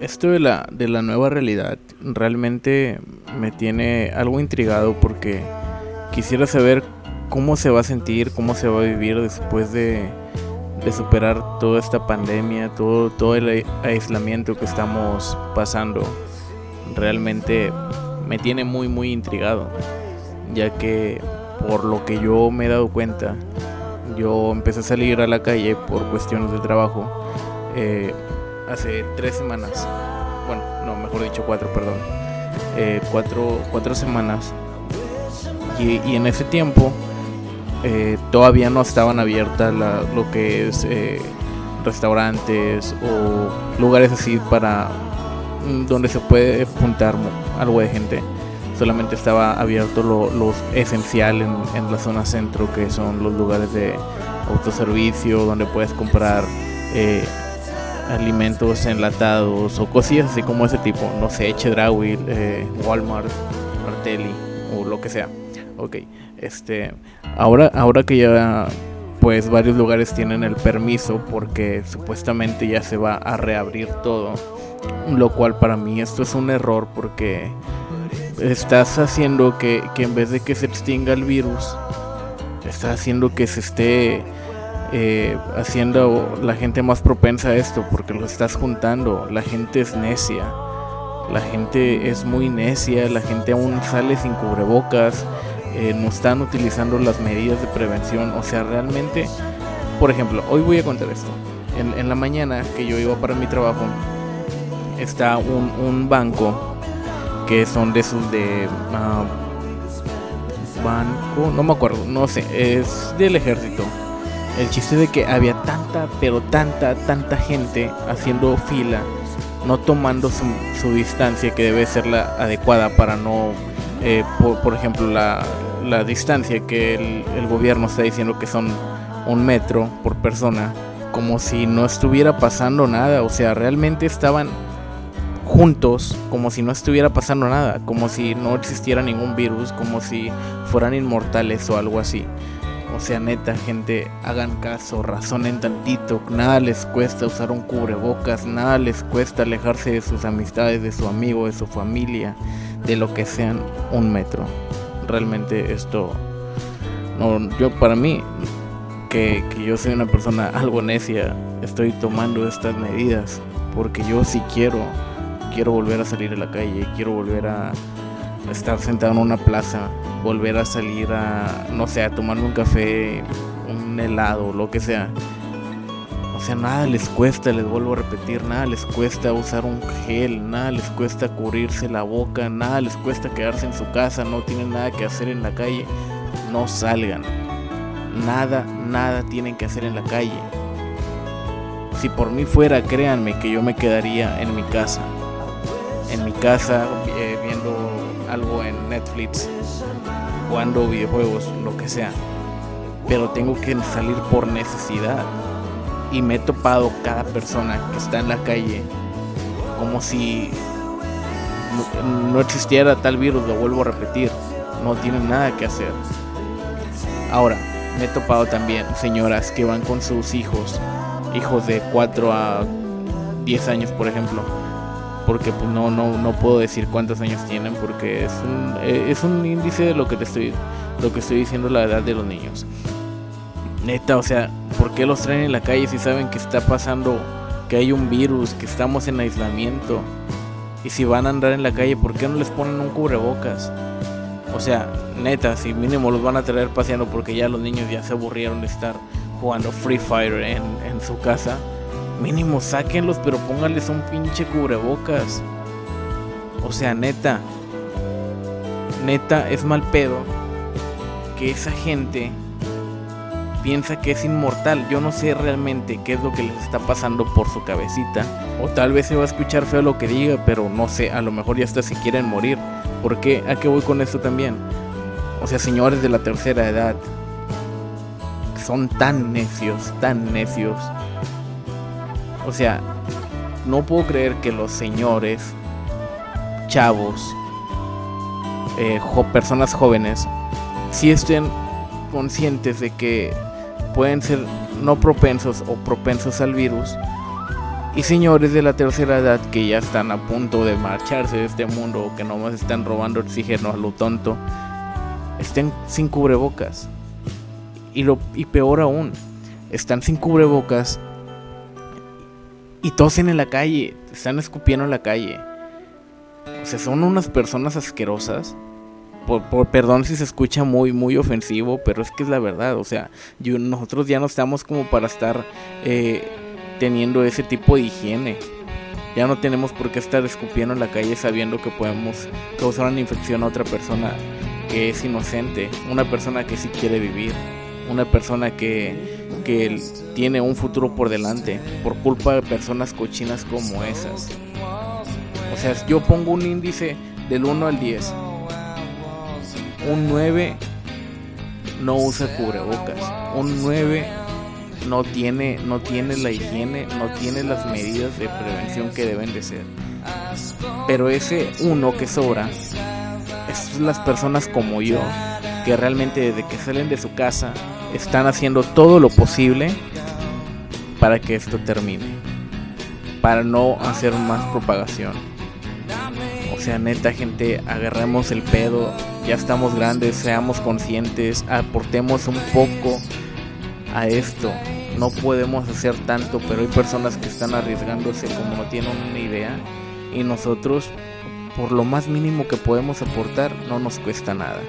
esto de la, de la nueva realidad realmente me tiene algo intrigado porque quisiera saber cómo se va a sentir, cómo se va a vivir después de, de superar toda esta pandemia, todo, todo el aislamiento que estamos pasando. Realmente me tiene muy muy intrigado, ya que por lo que yo me he dado cuenta, yo empecé a salir a la calle por cuestiones de trabajo eh, hace tres semanas, bueno, no, mejor dicho cuatro, perdón, eh, cuatro, cuatro semanas, y, en ese tiempo eh, todavía no estaban abiertas lo que es eh, restaurantes o lugares así para mm, donde se puede juntar algo de gente. Solamente estaba abierto lo, esencial en, la zona centro, que son los lugares de autoservicio, donde puedes comprar eh, alimentos enlatados o cosillas así como ese tipo. No sé, Chedraui, Walmart, Martelli o lo que sea. Ok, este, ahora, ahora que ya pues varios lugares tienen el permiso porque supuestamente ya se va a reabrir todo, lo cual para mí esto es un error porque estás haciendo que, que en vez de que se extinga el virus, estás haciendo que se esté eh, haciendo la gente más propensa a esto porque lo estás juntando, la gente es necia. La gente es muy necia, la gente aún sale sin cubrebocas, eh, no están utilizando las medidas de prevención. O sea, realmente, por ejemplo, hoy voy a contar esto. En, la mañana que yo iba para mi trabajo, está un, banco que son de esos de ah, banco, no me acuerdo, no sé, es del ejército. El chiste de que había tanta, pero tanta, tanta gente haciendo fila, no tomando su, distancia que debe ser la adecuada para no eh, por, ejemplo, la, distancia que el, gobierno está diciendo que son un metro por persona, como si no estuviera pasando nada, o sea, realmente estaban juntos, como si no estuviera pasando nada, como si no existiera ningún virus, como si fueran inmortales o algo así. O sea, neta, gente, hagan caso, razonen tantito, nada les cuesta usar un cubrebocas, nada les cuesta alejarse de sus amistades, de su amigo, de su familia de lo que sean un metro. Realmente esto, no, yo para mí, que, yo soy una persona algo necia, estoy tomando estas medidas porque yo si quiero, quiero volver a salir a la calle, quiero volver a estar sentado en una plaza, volver a salir a, no sé, a tomarme un café, un helado, lo que sea. O sea, nada les cuesta, les vuelvo a repetir, nada les cuesta usar un gel, nada les cuesta cubrirse la boca, nada les cuesta quedarse en su casa, no tienen nada que hacer en la calle, no salgan. Nada, nada tienen que hacer en la calle. Si por mí fuera, créanme que yo me quedaría en mi casa. En mi casa Netflix, jugando videojuegos, lo que sea. Pero tengo que salir por necesidad y me he topado cada persona que está en la calle como si no existiera tal virus, lo vuelvo a repetir, no tienen nada que hacer. Ahora, me he topado también señoras que van con sus hijos, hijos de 4 a 10 años por ejemplo, porque pues, no, no, no puedo decir cuántos años tienen porque es un, eh, es un índice de lo que te estoy, lo que estoy diciendo la edad de los niños. Neta, o sea, ¿por qué los traen en la calle si saben que está pasando, que hay un virus, que estamos en aislamiento? Y si van a andar en la calle, ¿por qué no les ponen un cubrebocas? O sea, neta, si mínimo los van a traer paseando porque ya los niños ya se aburrieron de estar jugando Free Fire en, en su casa, mínimo sáquenlos, pero pónganles un pinche cubrebocas. O sea, neta, neta, es mal pedo que esa gente piensa que es inmortal. Yo no sé realmente qué es lo que les está pasando por su cabecita. O tal vez se va a escuchar feo lo que diga, pero no sé, a lo mejor ya hasta se quieren morir. ¿Por qué? ¿A qué voy con esto también? O sea, señores de la tercera edad, son tan necios, tan necios. O sea, no puedo creer que los señores, chavos, eh, personas jóvenes, si estén conscientes de que pueden ser no propensos o propensos al virus Y señores de la tercera edad que ya están a punto de marcharse de este mundo, que nomás están robando oxígeno a lo tonto, estén sin cubrebocas. Y, lo, y peor aún, están sin cubrebocas y tosen en la calle, están escupiendo en la calle. O sea, son unas personas asquerosas. Por, perdón si se escucha muy, muy ofensivo, pero es que es la verdad. O sea, nosotros ya no estamos como para estar eh, teniendo ese tipo de higiene. Ya no tenemos por qué estar escupiendo en la calle sabiendo que podemos causar una infección a otra persona que es inocente, una persona que sí quiere vivir, una persona que que tiene un futuro por delante por culpa de personas cochinas como esas. O sea, yo pongo un índice del 1 al 10. Un 9 no usa cubrebocas. Un 9 no tiene, no tiene la higiene, no tiene las medidas de prevención que deben de ser. Pero ese uno que sobra es las personas como yo, que realmente desde que salen de su casa están haciendo todo lo posible para que esto termine. Para no hacer más propagación. O sea, neta gente, agarremos el pedo, ya estamos grandes, seamos conscientes, aportemos un poco a esto. No podemos hacer tanto, pero hay personas que están arriesgándose como no tienen una idea. Y nosotros, por lo más mínimo que podemos aportar, no nos cuesta nada.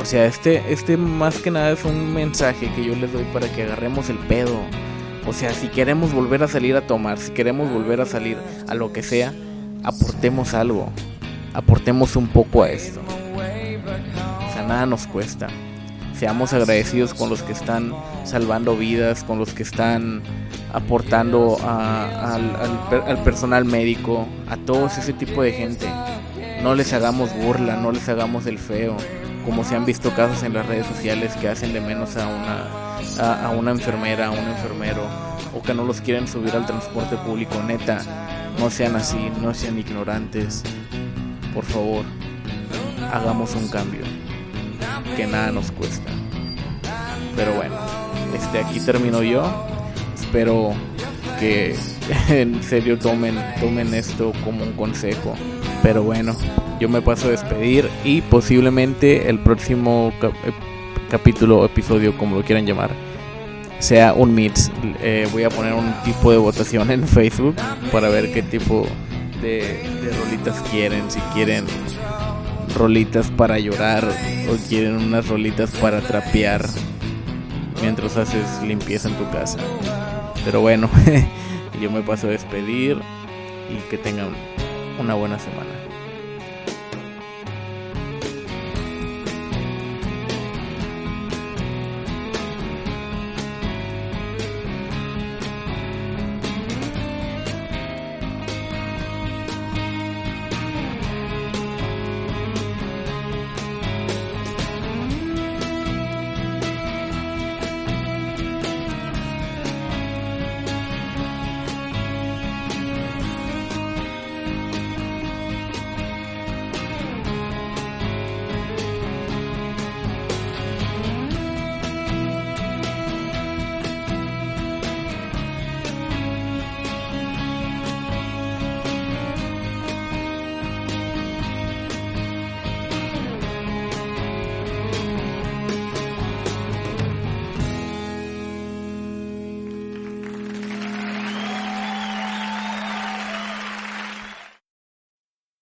O sea, este, este más que nada es un mensaje que yo les doy para que agarremos el pedo. O sea, si queremos volver a salir a tomar, si queremos volver a salir a lo que sea, aportemos algo. Aportemos un poco a esto. O sea, nada nos cuesta. Seamos agradecidos con los que están salvando vidas, con los que están aportando al, al personal médico, a todos ese tipo de gente. No les hagamos burla, no les hagamos el feo como se han visto casos en las redes sociales que hacen de menos a una, a, una enfermera, a un enfermero, o que no los quieren subir al transporte público, neta, no sean así, no sean ignorantes, por favor, hagamos un cambio, que nada nos cuesta. Pero bueno, este aquí termino yo, espero que en serio tomen, tomen esto como un consejo, pero bueno yo me paso a despedir y posiblemente el próximo eh, capítulo o episodio, como lo quieran llamar, sea un mix. Eh, voy a poner un tipo de votación en Facebook para ver qué tipo de, rolitas quieren. Si quieren rolitas para llorar o quieren unas rolitas para trapear mientras haces limpieza en tu casa. Pero bueno, yo me paso a despedir y que tengan una buena semana.